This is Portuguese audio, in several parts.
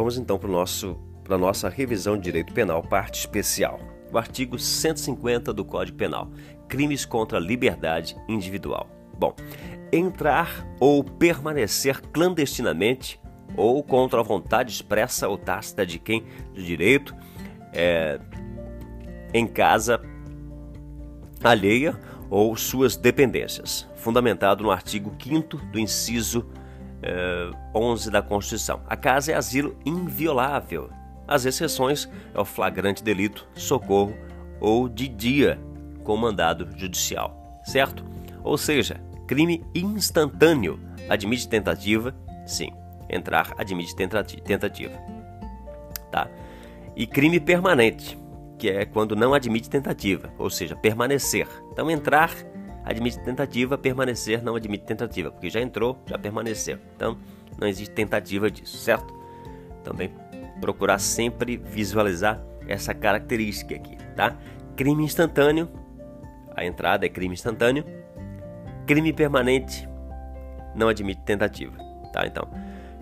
Vamos então para nosso para nossa revisão de direito penal, parte especial. O artigo 150 do Código Penal, crimes contra a liberdade individual. Bom, entrar ou permanecer clandestinamente ou contra a vontade expressa ou tácita de quem de direito é, em casa alheia ou suas dependências, fundamentado no artigo 5 do inciso eh, 11 da Constituição. A casa é asilo inviolável. As exceções é o flagrante delito, socorro ou de dia com mandado judicial, certo? Ou seja, crime instantâneo admite tentativa, sim, entrar admite tentativa, tá? E crime permanente, que é quando não admite tentativa, ou seja, permanecer. Então, entrar admite tentativa, permanecer não admite tentativa, porque já entrou, já permaneceu. Então, não existe tentativa disso, certo? Também procurar sempre visualizar essa característica aqui, tá? Crime instantâneo, a entrada é crime instantâneo. Crime permanente não admite tentativa, tá? Então,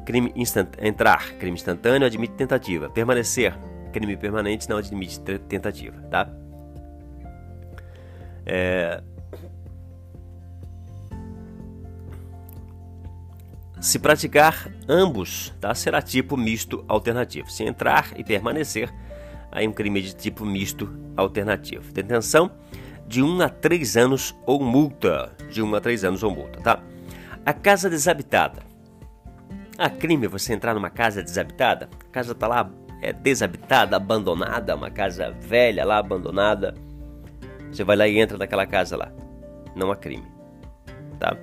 crime instant... entrar, crime instantâneo admite tentativa. Permanecer, crime permanente não admite tentativa, tá? É... Se praticar ambos, tá? será tipo misto alternativo. Se entrar e permanecer, aí um crime de tipo misto alternativo. Detenção de 1 a 3 anos ou multa. De 1 a 3 anos ou multa, tá? A casa desabitada. A crime você entrar numa casa desabitada? A casa tá lá é desabitada, abandonada, uma casa velha lá abandonada. Você vai lá e entra naquela casa lá. Não há crime. Tá?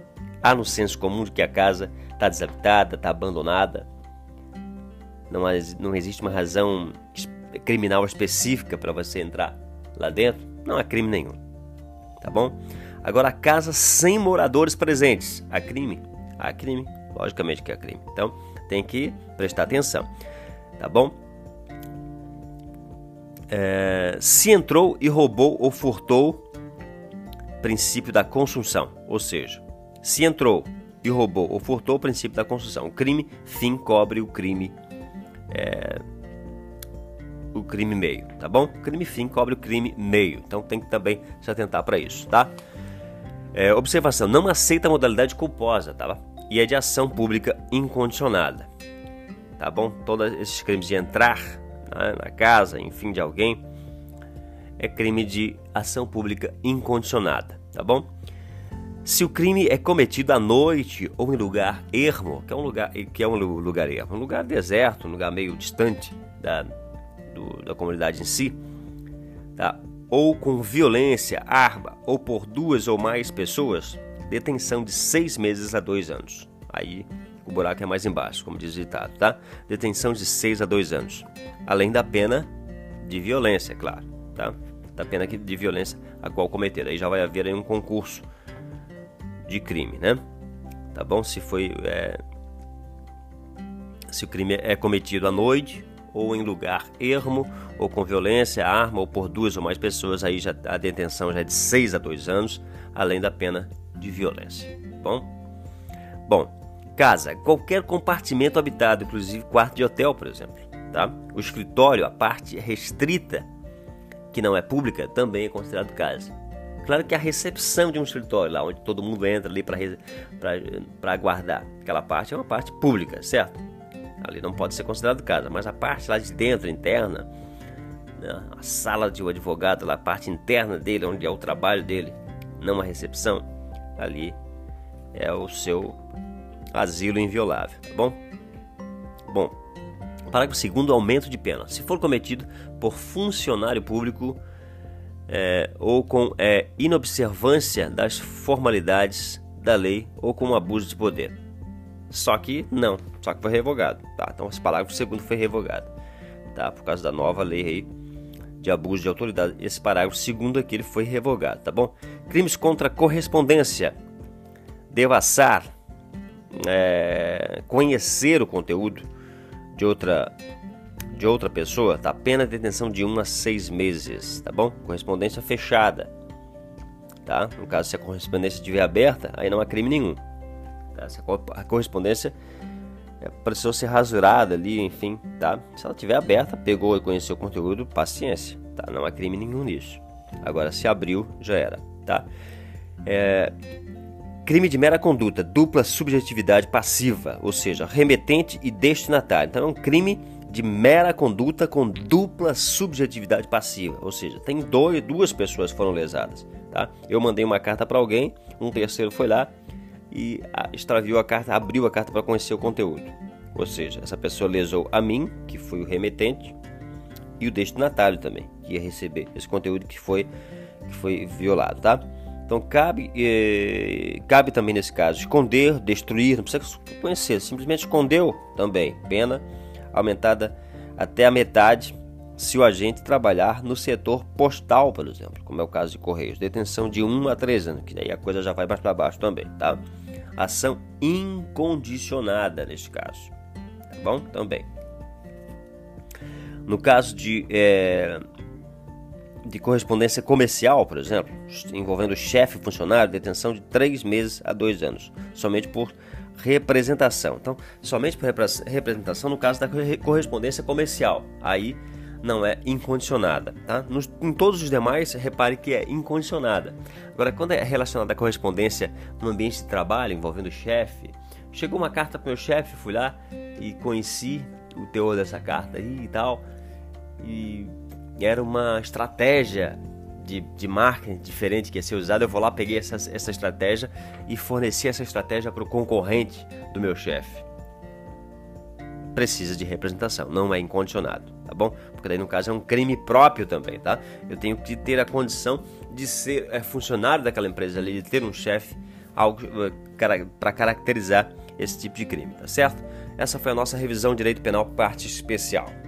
Há no senso comum de que a casa está desabitada, está abandonada. Não, não existe uma razão criminal específica para você entrar lá dentro. Não há crime nenhum. Tá bom? Agora, a casa sem moradores presentes. Há crime? Há crime. Logicamente que há crime. Então, tem que prestar atenção. Tá bom? é, se entrou e roubou ou furtou, princípio da consunção, ou seja, se entrou e roubou ou furtou, princípio da consunção. O crime fim cobre o crime é, o crime meio, tá bom? O crime fim cobre o crime meio, então tem que também se atentar para isso, tá? É, observação: não aceita a modalidade culposa, tá? E é de ação pública incondicionada, tá bom? Todos esses crimes de entrar né, na casa, enfim, de alguém, é crime de ação pública incondicionada, tá bom? Se o crime é cometido à noite ou em lugar ermo, que é um lugar, que é um lugar ermo, um lugar deserto, um lugar meio distante da, do, da comunidade em si, tá? ou com violência, arma, ou por duas ou mais pessoas, detenção de seis meses a dois anos. Aí o buraco é mais embaixo, como diz o ditado, tá? Detenção de 6 a 2 anos. Além da pena de violência, claro, tá? Da pena de violência a qual cometer. Aí já vai haver aí um concurso de crime, né? Tá bom? Se foi. É... Se o crime é cometido à noite, ou em lugar ermo, ou com violência, arma, ou por duas ou mais pessoas, aí já a detenção já é de 6 a 2 anos, além da pena de violência. Tá bom? Bom, Casa, qualquer compartimento habitado, inclusive quarto de hotel, por exemplo. Tá? O escritório, a parte restrita, que não é pública, também é considerado casa. Claro que a recepção de um escritório, lá onde todo mundo entra ali para aguardar, aquela parte é uma parte pública, certo? Ali não pode ser considerado casa, mas a parte lá de dentro, interna, né? a sala de um advogado, lá, a parte interna dele, onde é o trabalho dele, não a recepção, ali é o seu asilo inviolável, tá bom? Bom, parágrafo segundo, aumento de pena. Se for cometido por funcionário público é, ou com é, inobservância das formalidades da lei ou com abuso de poder. Só que não, só que foi revogado, tá? Então esse parágrafo segundo foi revogado, tá? Por causa da nova lei aí de abuso de autoridade. Esse parágrafo segundo aqui ele foi revogado, tá bom? Crimes contra correspondência, devassar, é, conhecer o conteúdo de outra de outra pessoa, tá? Pena de detenção de 1 a 6 meses, tá bom? Correspondência fechada, tá? No caso, se a correspondência estiver aberta, aí não há crime nenhum. Tá? Se a correspondência é, precisou ser rasurada ali, enfim, tá? Se ela tiver aberta, pegou e conheceu o conteúdo, paciência, tá? Não há crime nenhum nisso. Agora, se abriu, já era, tá? É, crime de mera conduta, dupla subjetividade passiva, ou seja, remetente e destinatário. Então, é um crime de mera conduta com dupla subjetividade passiva, ou seja, tem dois, duas pessoas foram lesadas, tá? Eu mandei uma carta para alguém, um terceiro foi lá e extraviou a carta, abriu a carta para conhecer o conteúdo. Ou seja, essa pessoa lesou a mim, que fui o remetente, e o destinatário também, que ia receber esse conteúdo que foi, que foi violado, tá? Então cabe, eh, cabe também nesse caso esconder, destruir, não precisa conhecer, simplesmente escondeu também, pena aumentada até a metade se o agente trabalhar no setor postal, por exemplo, como é o caso de Correios, detenção de 1 a 3 anos, que aí a coisa já vai mais para baixo também, tá? Ação incondicionada neste caso, tá bom? Também. No caso de, é, de correspondência comercial, por exemplo, envolvendo chefe funcionário, detenção de 3 meses a 2 anos, somente por representação. Então, somente por representação no caso da correspondência comercial. Aí não é incondicionada, tá? Nos, em todos os demais, repare que é incondicionada. Agora, quando é relacionada à correspondência no ambiente de trabalho, envolvendo o chefe, chegou uma carta para o meu chefe, fui lá e conheci o teor dessa carta e tal, e era uma estratégia de, de marketing diferente que ia ser usada, eu vou lá, peguei essa, essa estratégia e forneci essa estratégia para o concorrente do meu chefe. Precisa de representação, não é incondicionado, tá bom? Porque daí no caso é um crime próprio também, tá? Eu tenho que ter a condição de ser é, funcionário daquela empresa ali, de ter um chefe, algo eh, para caracterizar esse tipo de crime, tá certo? Essa foi a nossa revisão direito penal parte especial.